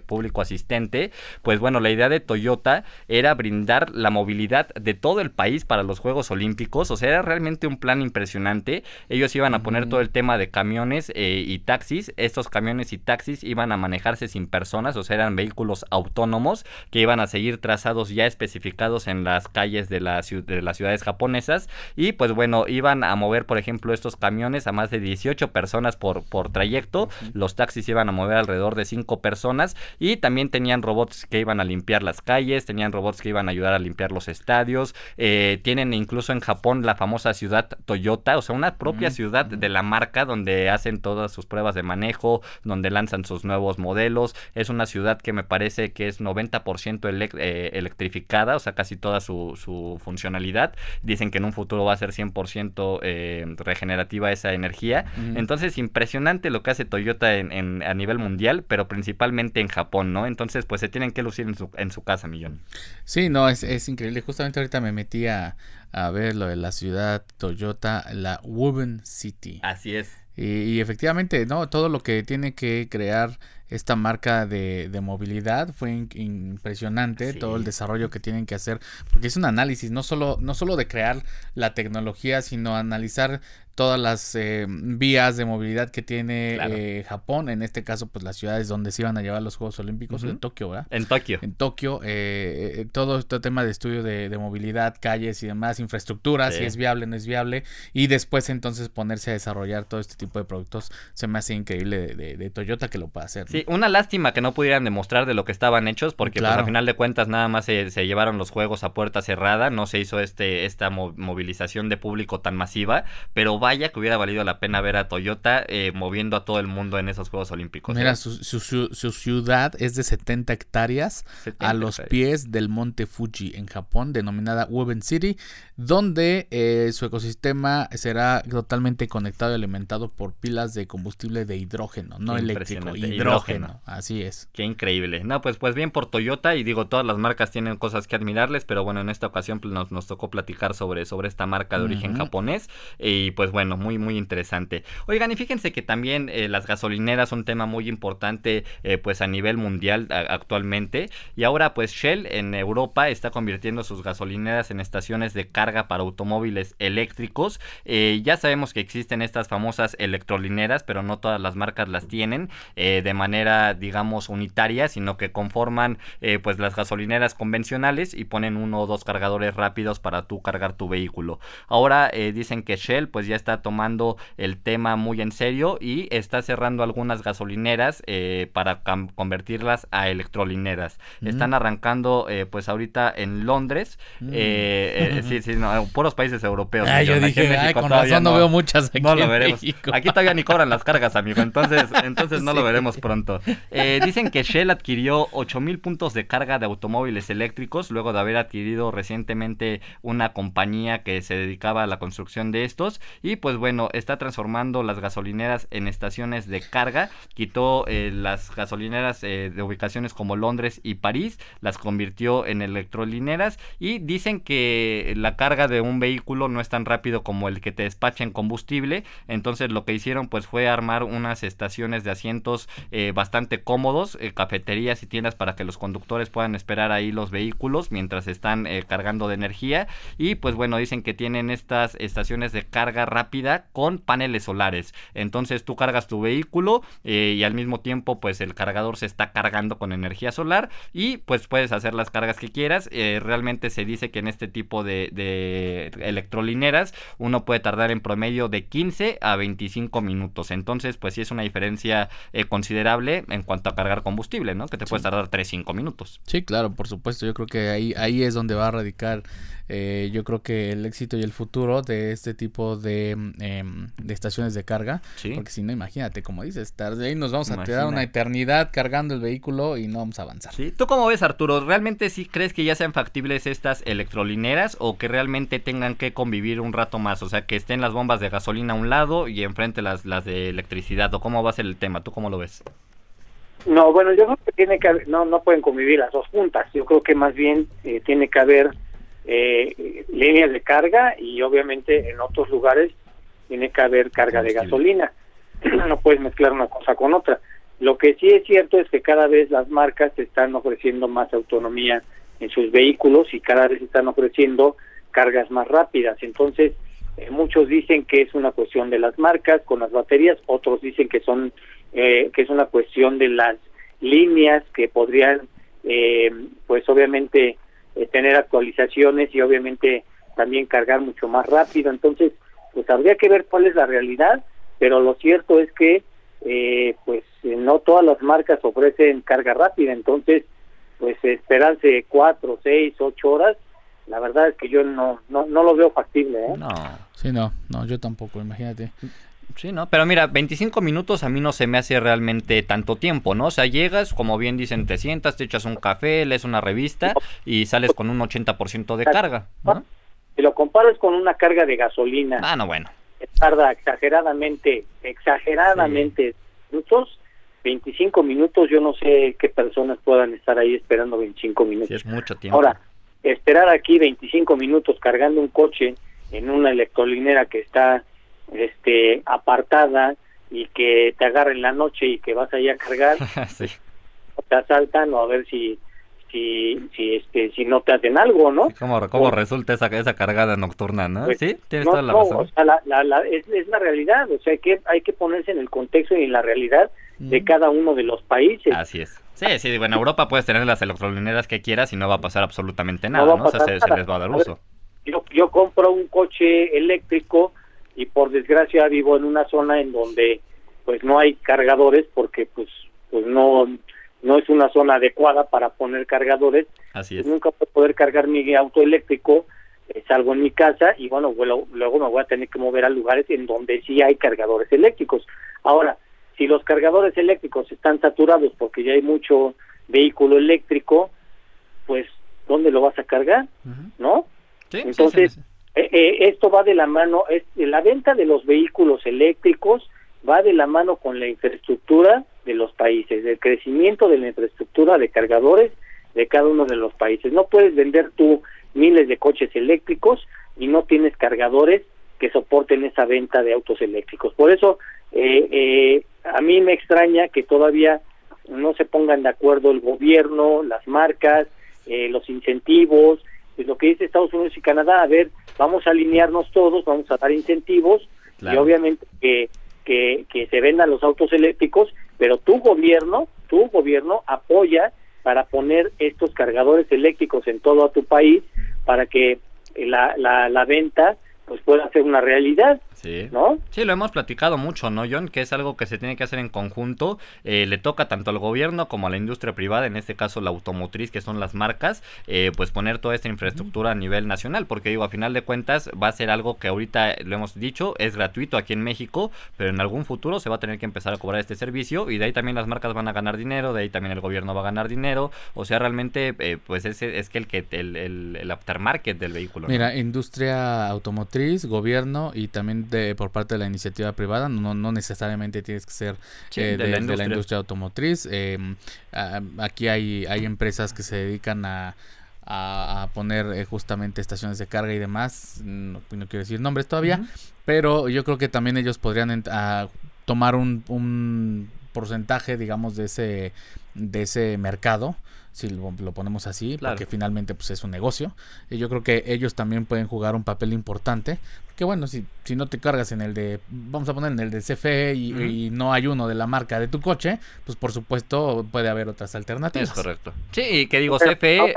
Speaker 1: público asistente, pues bueno, la idea de Toyota era brindar la movilidad de todo el país para los Juegos Olímpicos, o sea, era realmente un plan impresionante. Ellos iban a poner todo el tema de camiones eh, y taxis, estos camiones y taxis iban a manejarse sin personas, o sea, eran vehículos autónomos que iban a seguir trazados ya especificados en las calles de, las ciudades japonesas. Y pues bueno, iban a mover, por ejemplo, estos camiones a más de 18 personas por, por trayecto, los taxis iban a mover alrededor de 5 personas y también tenían robots que iban a limpiar las calles, tenían robots que iban a ayudar a limpiar los estadios, eh, tienen incluso en Japón la famosa ciudad Toyota, o sea, una propia ciudad de la marca donde hacen todas sus pruebas de manejo, donde lanzan sus nuevos modelos. Es una ciudad que me parece que es 90% eh, electrificada, o sea, casi toda su, funcionalidad. Dicen que en un futuro va a ser 100% eh, regenerativa esa energía. Entonces, impresionante lo que hace Toyota en, a nivel mundial, pero principalmente en Japón, ¿no? Entonces, pues se tienen que lucir en su, en su casa, Millón.
Speaker 2: Sí, no, es, es increíble. Justamente ahorita me metí a, ver lo de la ciudad Toyota, la Woven City.
Speaker 1: Así es.
Speaker 2: Y, efectivamente, no, todo lo que tiene que crear esta marca de, de movilidad fue impresionante, todo el desarrollo que tienen que hacer, porque es un análisis, no solo, no solo de crear la tecnología, sino analizar todas las eh, vías de movilidad que tiene eh, Japón, en este caso pues las ciudades donde se iban a llevar los Juegos Olímpicos, en Tokio, ¿verdad?
Speaker 1: En Tokio.
Speaker 2: En Tokio, eh, todo este tema de estudio de, movilidad, calles y demás, infraestructura, si es viable, no es viable, y después entonces ponerse a desarrollar todo este tipo de productos, se me hace increíble de, Toyota que lo pueda hacer.
Speaker 1: Sí, una lástima que no pudieran demostrar de lo que estaban hechos, porque pues, al final de cuentas nada más se, llevaron los juegos a puerta cerrada, no se hizo este esta movilización de público tan masiva, pero vaya que hubiera valido la pena ver a Toyota eh, moviendo a todo el mundo en esos Juegos Olímpicos.
Speaker 2: Mira, ¿eh? su, ciudad es de 70 hectáreas a los pies del monte Fuji en Japón, denominada Woven City, donde eh, su ecosistema será totalmente conectado y alimentado por pilas de combustible de hidrógeno, no eléctrico, hidrógeno. Así es.
Speaker 1: Qué increíble. No, pues, pues bien por Toyota y digo, todas las marcas tienen cosas que admirarles, pero bueno, en esta ocasión pues, nos, nos tocó platicar sobre, sobre esta marca de origen japonés y pues bueno, muy, muy interesante. Oigan, y fíjense que también eh, las gasolineras son un tema muy importante eh, pues a nivel mundial actualmente. Y ahora pues Shell en Europa está convirtiendo sus gasolineras en estaciones de carga para automóviles eléctricos. Eh, ya sabemos que existen estas famosas electrolineras, pero no todas las marcas las tienen de manera, digamos, unitaria, sino que conforman pues las gasolineras convencionales y ponen uno o dos cargadores rápidos para tú cargar tu vehículo. Ahora dicen que Shell pues ya está tomando el tema muy en serio y está cerrando algunas gasolineras para convertirlas a electrolineras. Mm. Están arrancando pues ahorita en Londres. Mm. sí, sí, no, puros países europeos.
Speaker 2: Ah, yo dije, con razón no, veo muchas aquí
Speaker 1: No lo veremos. Aquí todavía ni cobran las cargas, amigo. Entonces, entonces no lo veremos pronto. Eh, dicen que Shell adquirió 8000 puntos de carga de automóviles eléctricos luego de haber adquirido recientemente una compañía que se dedicaba a la construcción de estos. Y pues bueno, está transformando las gasolineras en estaciones de carga. Quitó eh, las gasolineras eh, de ubicaciones como Londres y París, las convirtió en electrolineras y dicen que la carga de un vehículo no es tan rápido como el que te despachen combustible. Entonces lo que hicieron pues fue armar unas estaciones de asientos eh, bastante cómodos, cafeterías y tiendas para que los conductores puedan esperar ahí los vehículos mientras están cargando de energía. Y pues bueno, dicen que tienen estas estaciones de carga rápida con paneles solares. Entonces tú cargas tu vehículo y al mismo tiempo pues el cargador se está cargando con energía solar y pues puedes hacer las cargas que quieras. realmente se dice que en este tipo de, de electrolineras uno puede tardar en promedio de 15 a 25 minutos. Entonces, pues sí es una diferencia eh, considerable en cuanto a cargar combustible, ¿no? Que te puedes tardar 3-5 minutos.
Speaker 2: Sí, claro, por supuesto. Yo creo que ahí, ahí es donde va a radicar eh, yo creo que el éxito y el futuro de este tipo de, em, de estaciones de carga. Porque si no, imagínate, como dices, tarde ahí nos vamos a quedar una eternidad cargando el vehículo y no vamos a avanzar.
Speaker 1: Sí. ¿Tú cómo ves, Arturo? ¿Realmente sí crees que ya sean factibles estas electrolineras o que realmente tengan que convivir un rato más? O sea, que estén las bombas de gasolina a un lado y enfrente las, las de electricidad. ¿O cómo va a ser el tema? ¿Tú cómo lo ves?
Speaker 3: No, bueno, yo creo que tiene que no no pueden convivir las dos juntas. Yo creo que más bien eh, tiene que haber eh, líneas de carga y obviamente en otros lugares tiene que haber carga de gasolina. no puedes mezclar una cosa con otra. Lo que sí es cierto es que cada vez las marcas están ofreciendo más autonomía en sus vehículos y cada vez están ofreciendo cargas más rápidas. Entonces, eh, muchos dicen que es una cuestión de las marcas con las baterías, otros dicen que son eh, que es una cuestión de las líneas que podrían, eh, pues obviamente eh, tener actualizaciones y obviamente también cargar mucho más rápido. Entonces, pues habría que ver cuál es la realidad, pero lo cierto es que eh, pues no todas las marcas ofrecen carga rápida, entonces pues esperarse cuatro, seis, ocho horas, la verdad es que yo no no, no lo veo factible. ¿eh?
Speaker 2: No, sí, no, no, yo tampoco, imagínate.
Speaker 1: Sí, ¿no? Pero mira, 25 minutos a mí no se me hace realmente tanto tiempo, ¿no? O sea, llegas, como bien dicen, te sientas, te echas un café, lees una revista y sales con un 80% de carga, ¿no?
Speaker 3: Si lo comparas con una carga de gasolina.
Speaker 1: Ah, no, bueno.
Speaker 3: Tarda exageradamente, exageradamente minutos, 25 minutos, yo no sé qué personas puedan estar ahí esperando 25 minutos.
Speaker 1: Sí, es mucho tiempo.
Speaker 3: Ahora, esperar aquí 25 minutos cargando un coche en una electrolinera que está este apartada y que te agarren la noche y que vas allá a cargar te asaltan o a ver si si si este si no te hacen algo no
Speaker 1: cómo, cómo resulta esa esa cargada nocturna no pues, sí tienes toda la razón.
Speaker 3: es, la realidad o sea que hay que ponerse en el contexto y en la realidad de cada uno de los países.
Speaker 1: Así es. Sí sí en Europa puedes tener las electrolineras que quieras y no va a pasar absolutamente nada no, O sea, se, les va a dar uso.
Speaker 3: yo yo compro un coche eléctrico y por desgracia vivo en una zona en donde pues no hay cargadores porque pues pues no no es una zona adecuada para poner cargadores.
Speaker 1: Así es.
Speaker 3: Nunca voy a poder cargar mi auto eléctrico, eh, salgo en mi casa y bueno, luego, luego me voy a tener que mover a lugares en donde sí hay cargadores eléctricos. Ahora, si los cargadores eléctricos están saturados porque ya hay mucho vehículo eléctrico, pues ¿dónde lo vas a cargar? ¿No?
Speaker 1: Sí,
Speaker 3: Entonces, eh, eh, esto va de la mano, la venta de los vehículos eléctricos va de la mano con la infraestructura de los países, el crecimiento de la infraestructura de cargadores de cada uno de los países. No puedes vender tú miles de coches eléctricos y no tienes cargadores que soporten esa venta de autos eléctricos. Por eso, eh, a mí me extraña que todavía no se pongan de acuerdo el gobierno, las marcas, los incentivos, es lo que dice Estados Unidos y Canadá, a ver, vamos a alinearnos todos, vamos a dar incentivos y obviamente que, que, que se vendan los autos eléctricos, pero tu gobierno, tu gobierno apoya para poner estos cargadores eléctricos en todo tu país para que la, la, la venta pues pueda ser una realidad.
Speaker 1: Sí.
Speaker 3: ¿No?
Speaker 1: Sí, lo hemos platicado mucho, ¿no, John? Que es algo que se tiene que hacer en conjunto. Eh, le toca tanto al gobierno como a la industria privada, en este caso la automotriz, que son las marcas, eh, pues poner toda esta infraestructura a nivel nacional. Porque digo, a final de cuentas va a ser algo que ahorita lo hemos dicho, es gratuito aquí en México, pero en algún futuro se va a tener que empezar a cobrar este servicio y de ahí también las marcas van a ganar dinero, de ahí también el gobierno va a ganar dinero. O sea, realmente, eh, pues es, es que el, que el, el, el aftermarket del vehículo.
Speaker 2: Mira, industria automotriz, gobierno y también de, por parte de la iniciativa privada, no, no necesariamente tienes que ser
Speaker 1: Sí,
Speaker 2: eh,
Speaker 1: de
Speaker 2: de,
Speaker 1: la
Speaker 2: de la
Speaker 1: industria.
Speaker 2: automotriz. Eh, a- aquí hay, hay empresas que se dedican a, a, a poner eh, justamente estaciones de carga y demás. No, no quiero decir nombres todavía, pero yo creo que también ellos podrían a tomar un, un porcentaje, digamos, de ese, de ese mercado si lo, lo ponemos así,
Speaker 1: Claro.
Speaker 2: porque finalmente pues es un negocio. Y yo creo que ellos también pueden jugar un papel importante. Que bueno, si, si no te cargas en el de, vamos a poner en el de CFE y, y no hay uno de la marca de tu coche, pues por supuesto puede haber otras alternativas.
Speaker 1: Es correcto. Sí, y que digo,
Speaker 3: Pero
Speaker 1: CFE...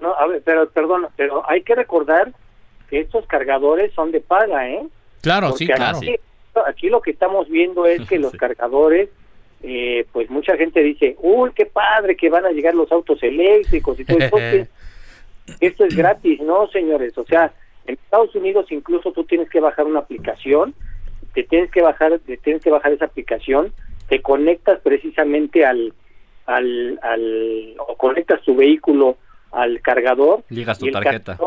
Speaker 3: no, a ver, pero perdón, pero hay que recordar que estos cargadores son de paga, ¿eh?
Speaker 2: Claro,
Speaker 3: Porque
Speaker 2: sí, claro.
Speaker 3: Aquí, aquí lo que estamos viendo es que los
Speaker 1: Sí.
Speaker 3: cargadores, eh, pues mucha gente dice, uy, qué padre que van a llegar los autos eléctricos y todo esto. que esto es gratis, no, señores. O sea, en Estados Unidos incluso tú tienes que bajar una aplicación, te tienes que bajar, te tienes que bajar esa aplicación, te conectas precisamente al, al, al o conectas tu vehículo al cargador
Speaker 1: Ligas tu
Speaker 3: y el
Speaker 1: tarjeta.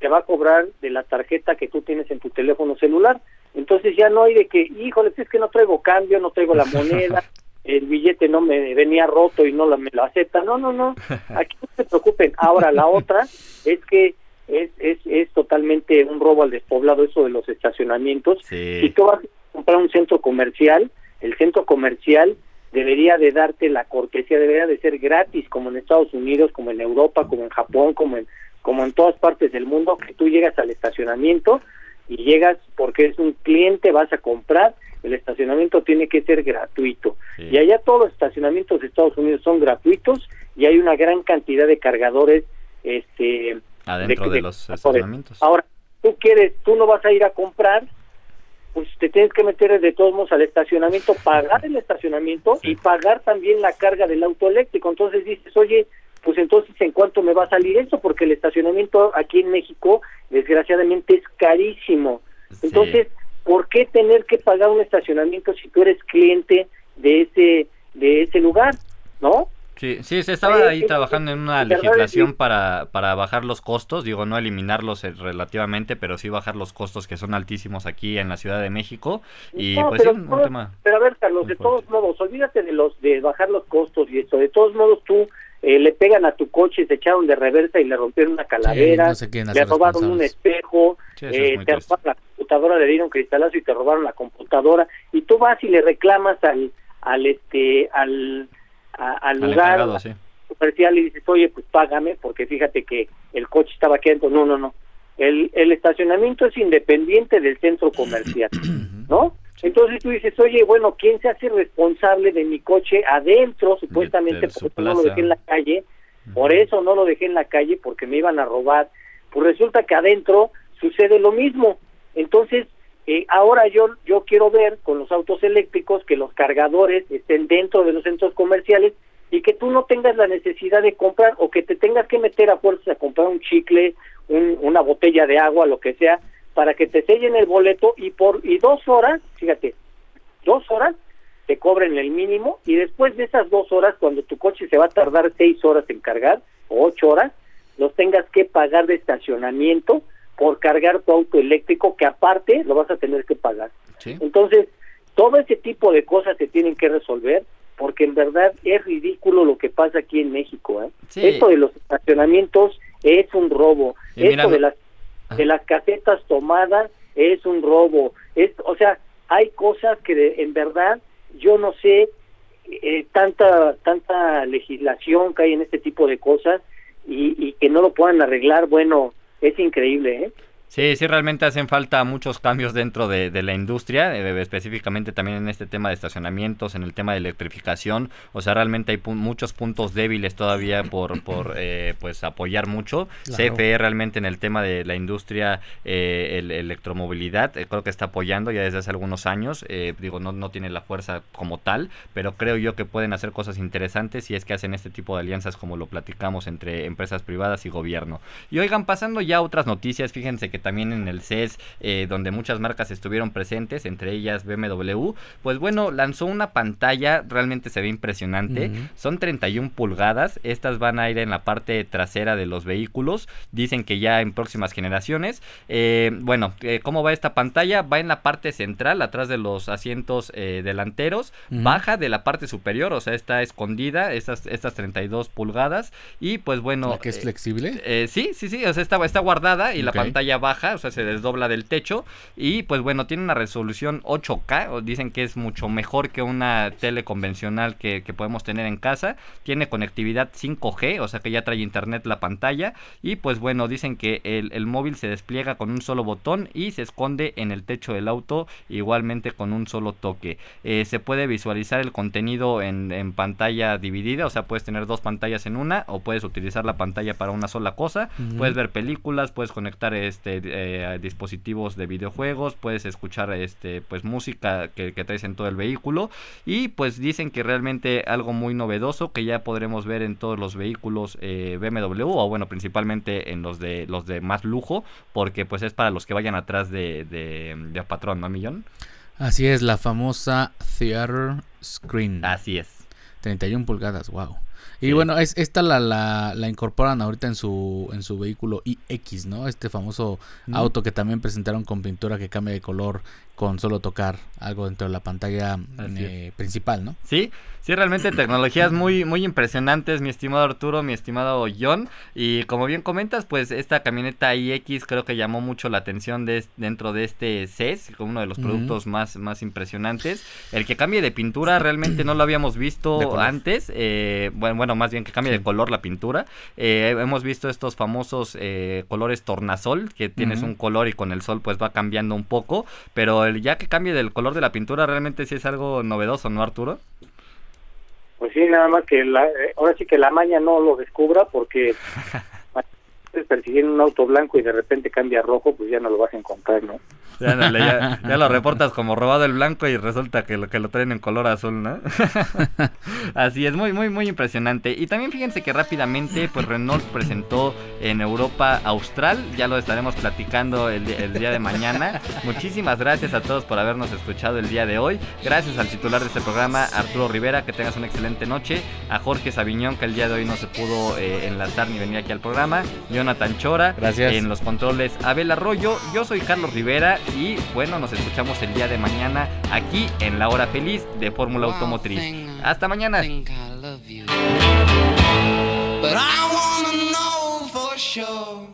Speaker 3: te va a cobrar de la tarjeta que tú tienes en tu teléfono celular. Entonces ya no hay de que, híjole, es que no traigo cambio, no traigo la moneda, el billete no me venía roto y no la, me lo acepta. No, no, no, aquí no se preocupen. Ahora, la otra es que es, es, es totalmente un robo al despoblado eso de los estacionamientos. Si
Speaker 1: Sí.
Speaker 3: tú vas a comprar un centro comercial, el centro comercial debería de darte la cortesía, debería de ser gratis, como en Estados Unidos, como en Europa, como en Japón, como en, como en todas partes del mundo, que tú llegas al estacionamiento y llegas porque es un cliente, vas a comprar, el estacionamiento tiene que ser gratuito.
Speaker 1: Sí.
Speaker 3: Y allá todos los estacionamientos de Estados Unidos son gratuitos y hay una gran cantidad de cargadores este
Speaker 1: Adentro de,
Speaker 3: de-
Speaker 1: los estacionamientos.
Speaker 3: Ahora, tú quieres, tú no vas a ir a comprar, pues te tienes que meter de todos modos al estacionamiento, pagar el estacionamiento
Speaker 1: Sí.
Speaker 3: y pagar también la carga del auto eléctrico. Entonces dices, oye, pues entonces en cuánto me va a salir eso, porque el estacionamiento aquí en México, desgraciadamente, es carísimo.
Speaker 1: Sí.
Speaker 3: ¿Por qué tener que pagar un estacionamiento si tú eres cliente de ese de ese lugar, no?
Speaker 1: Sí, sí, se estaba ahí trabajando en una legislación para, para bajar los costos, digo, no eliminarlos eh, relativamente, pero sí bajar los costos que son altísimos aquí en la Ciudad de México. Y
Speaker 3: No,
Speaker 1: pues sí,
Speaker 3: pero,
Speaker 1: un, un tema...
Speaker 3: pero a ver, Carlos, de todos modos, olvídate de los de bajar los costos y esto. De todos modos, tú eh, le pegan a tu coche, se echaron de reversa y le rompieron una calavera,
Speaker 2: no
Speaker 3: le robaron un espejo,
Speaker 1: Sí, eso es
Speaker 3: eh, te robaron la computadora, le dieron cristalazo y te robaron la computadora y tú vas y le reclamas al al este al a- al
Speaker 1: Al
Speaker 3: lugar
Speaker 1: encargado, sí.
Speaker 3: comercial y dices, oye, pues págame, porque fíjate que el coche estaba aquí adentro. No, no, no. El, el estacionamiento es independiente del centro comercial, ¿no? Entonces tú dices, oye, bueno, ¿quién se hace responsable de mi coche adentro, supuestamente,
Speaker 1: de su
Speaker 3: porque no lo dejé en la calle? Por eso no lo dejé en la calle, porque me iban a robar. Pues resulta que adentro sucede lo mismo. Entonces, eh, ahora yo, yo quiero ver con los autos eléctricos que los cargadores estén dentro de los centros comerciales y que tú no tengas la necesidad de comprar o que te tengas que meter a fuerzas a comprar un chicle, un- una botella de agua, lo que sea, para que te sellen el boleto y por y dos horas, fíjate, dos horas te cobren el mínimo y después de esas dos horas, cuando tu coche se va a tardar seis horas en cargar o ocho horas, los tengas que pagar de estacionamiento por cargar tu auto eléctrico que aparte lo vas a tener que pagar.
Speaker 1: Sí.
Speaker 3: Entonces, todo ese tipo de cosas se tienen que resolver porque en verdad es ridículo lo que pasa aquí en México. ¿eh?
Speaker 1: Sí.
Speaker 3: Esto de los estacionamientos es un robo.
Speaker 1: Y
Speaker 3: Esto de las de las casetas tomadas es un robo. Es, o sea, hay cosas que de- en verdad yo no sé eh, tanta tanta legislación que hay en este tipo de cosas y, y que no lo puedan arreglar, bueno, es increíble, ¿eh?
Speaker 1: Sí, sí, realmente hacen falta muchos cambios dentro de, la industria, eh, específicamente también en este tema de estacionamientos, en el tema de electrificación. O sea, realmente hay muchos puntos débiles todavía por, por eh, pues apoyar mucho. CFE realmente en el tema de la industria, eh, el, electromovilidad, creo que está apoyando ya desde hace algunos años. digo, no, no tiene la fuerza como tal, pero creo yo que pueden hacer cosas interesantes si es que hacen este tipo de alianzas como lo platicamos entre empresas privadas y gobierno. Y oigan, pasando ya a otras noticias, fíjense que también en el CES, eh, donde muchas marcas estuvieron presentes, entre ellas BMW, pues bueno, lanzó una pantalla, realmente se ve impresionante, son 31 pulgadas, estas van a ir en la parte trasera de los vehículos, dicen que ya en próximas generaciones, eh, bueno, eh, ¿cómo va esta pantalla? Va en la parte central, atrás de los asientos delanteros, baja de la parte superior, o sea, está escondida, estas, estas 32 pulgadas, y pues bueno...
Speaker 2: que es flexible?
Speaker 1: sí, sí, sí, o sea, está, está guardada y la pantalla baja o sea, se desdobla del techo y pues bueno, tiene una resolución 8K, o dicen que es mucho mejor que una tele convencional que, podemos tener en casa, tiene conectividad 5G, o sea que ya trae internet la pantalla. Y pues bueno, dicen que el, móvil se despliega con un solo botón y se esconde en el techo del auto igualmente con un solo toque. Eh, se puede visualizar el contenido en, pantalla dividida, o sea, puedes tener dos pantallas en una o puedes utilizar la pantalla para una sola cosa, puedes ver películas, puedes conectar este eh, dispositivos de videojuegos, puedes escuchar este pues música que, traes en todo el vehículo y pues dicen que realmente algo muy novedoso que ya podremos ver en todos los vehículos eh, BMW o bueno principalmente en los de los de más lujo porque pues es para los que vayan atrás de, de, de patrón, ¿no, Millón?
Speaker 2: Así es, la famosa Theater Screen.
Speaker 1: Así es.
Speaker 2: 31 pulgadas, wow. Y bueno, es, esta la, la, la, incorporan ahorita en su, en su vehículo iX, ¿no? Este famoso auto que también presentaron con pintura que cambia de color con solo tocar algo dentro de la pantalla eh, principal, ¿no?
Speaker 1: Sí, sí, realmente tecnologías muy, muy impresionantes, mi estimado Arturo, mi estimado John. Y como bien comentas, pues esta camioneta iX creo que llamó mucho la atención de, dentro de este CES, como uno de los productos más, más impresionantes. El que cambie de pintura realmente no lo habíamos visto antes. Eh, bueno, bueno, más bien que cambie de color la pintura. Eh, hemos visto estos famosos colores tornasol, que tienes un color y con el sol pues va cambiando un poco, pero ya que cambie del color de la pintura realmente sí es algo novedoso, ¿no, Arturo?
Speaker 3: Pues sí, nada más que la, eh, ahora sí que la maña no lo descubra porque persiguiendo un auto blanco y de repente cambia a rojo, pues ya no lo vas a encontrar, ¿no?
Speaker 1: Ya, ya, lo reportas como robado el blanco y resulta que lo que lo traen en color azul, ¿no? Así es, muy, muy, muy impresionante. Y también fíjense que rápidamente, pues Renault presentó en Europa Austral, ya lo estaremos platicando el, día de mañana. Muchísimas gracias a todos por habernos escuchado el día de hoy. Gracias al titular de este programa, Arturo Rivera, que tengas una excelente noche. A Jorge Sabiñón, que el día de hoy no se pudo eh, enlazar ni venir aquí al programa. Jonathan Chora.
Speaker 2: Gracias.
Speaker 1: En los controles, Abel Arroyo. Yo soy Carlos Rivera y bueno, nos escuchamos el día de mañana aquí en la hora feliz de Fórmula Automotriz. Hasta mañana. But I wanna know for sure.